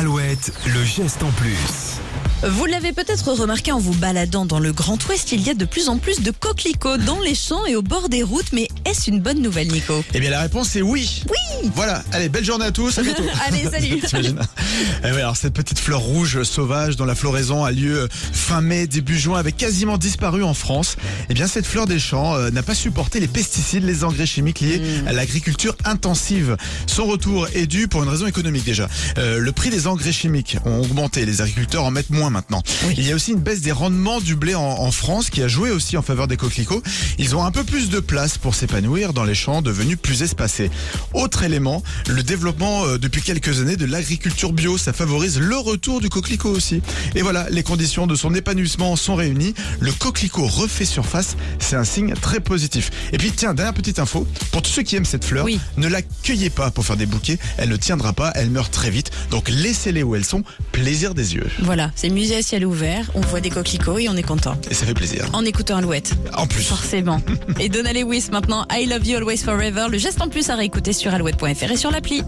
Alouette, le geste en plus. Vous l'avez peut-être remarqué en vous baladant dans le Grand Ouest, il y a de plus en plus de coquelicots dans les champs et au bord des routes. Mais est-ce une bonne nouvelle, Nico? Eh bien la réponse est oui. Oui Voilà, allez, belle journée à tous, à bientôt. Allez, salut Eh oui, alors cette petite fleur rouge sauvage dont la floraison a lieu fin mai, début juin, avait quasiment disparu en France. Eh bien cette fleur des champs euh, n'a pas supporté les pesticides, les engrais chimiques liés à l'agriculture intensive. Son retour est dû pour une raison économique déjà. Euh, le prix des engrais chimiques ont augmenté, les agriculteurs en mettent moins maintenant. Oui. Il y a aussi une baisse des rendements du blé en, en France qui a joué aussi en faveur des coquelicots. Ils ont un peu plus de place pour s'épanouir dans les champs devenus plus espacés. Autre élément, le développement euh, depuis quelques années de l'agriculture bio, ça favorise le retour du coquelicot aussi. Et voilà, les conditions de son épanouissement sont réunies. Le coquelicot refait surface, c'est un signe très positif. Et puis tiens, dernière petite info, pour tous ceux qui aiment cette fleur, Oui. ne la cueillez pas pour faire des bouquets, elle ne tiendra pas, elle meurt très vite. Donc laissez-les où elles sont, plaisir des yeux. Voilà, c'est musée à ciel ouvert, on voit des coquelicots et on est content. Et ça fait plaisir. En écoutant Alouette, En plus. forcément. Et Donna Lewis maintenant, I Love You Always Forever, le geste en plus à réécouter sur alouette.fr et sur l'appli.